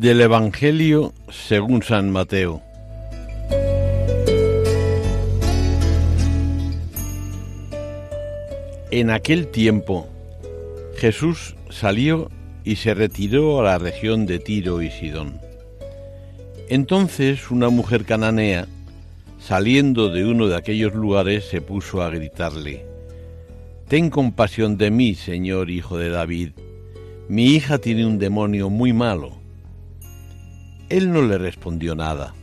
Del Evangelio según San Mateo. En aquel tiempo Jesús salió y se retiró a la región de Tiro y Sidón. Entonces una mujer cananea, saliendo de uno de aquellos lugares, se puso a gritarle, Ten compasión de mí, Señor Hijo de David, mi hija tiene un demonio muy malo. Él no le respondió nada.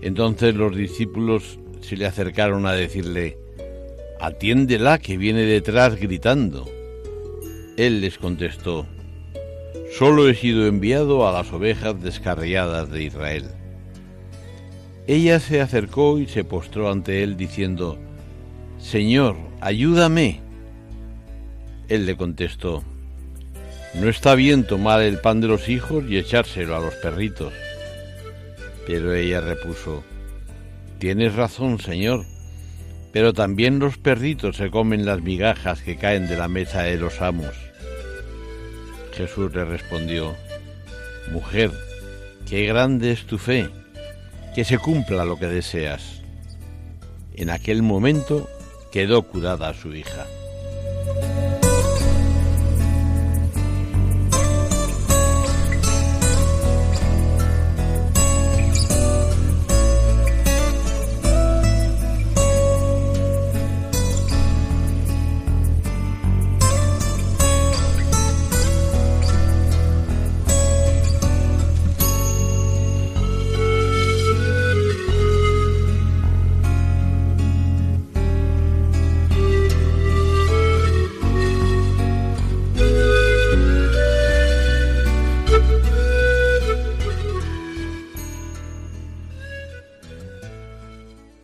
Entonces los discípulos se le acercaron a decirle, Atiéndela que viene detrás gritando. Él les contestó, Solo he sido enviado a las ovejas descarriadas de Israel. Ella se acercó y se postró ante él diciendo, Señor, ayúdame. Él le contestó, No está bien tomar el pan de los hijos y echárselo a los perritos. Pero ella repuso, Tienes razón, Señor, pero también los perritos se comen las migajas que caen de la mesa de los amos. Jesús le respondió, Mujer, qué grande es tu fe, que se cumpla lo que deseas. En aquel momento quedó curada su hija.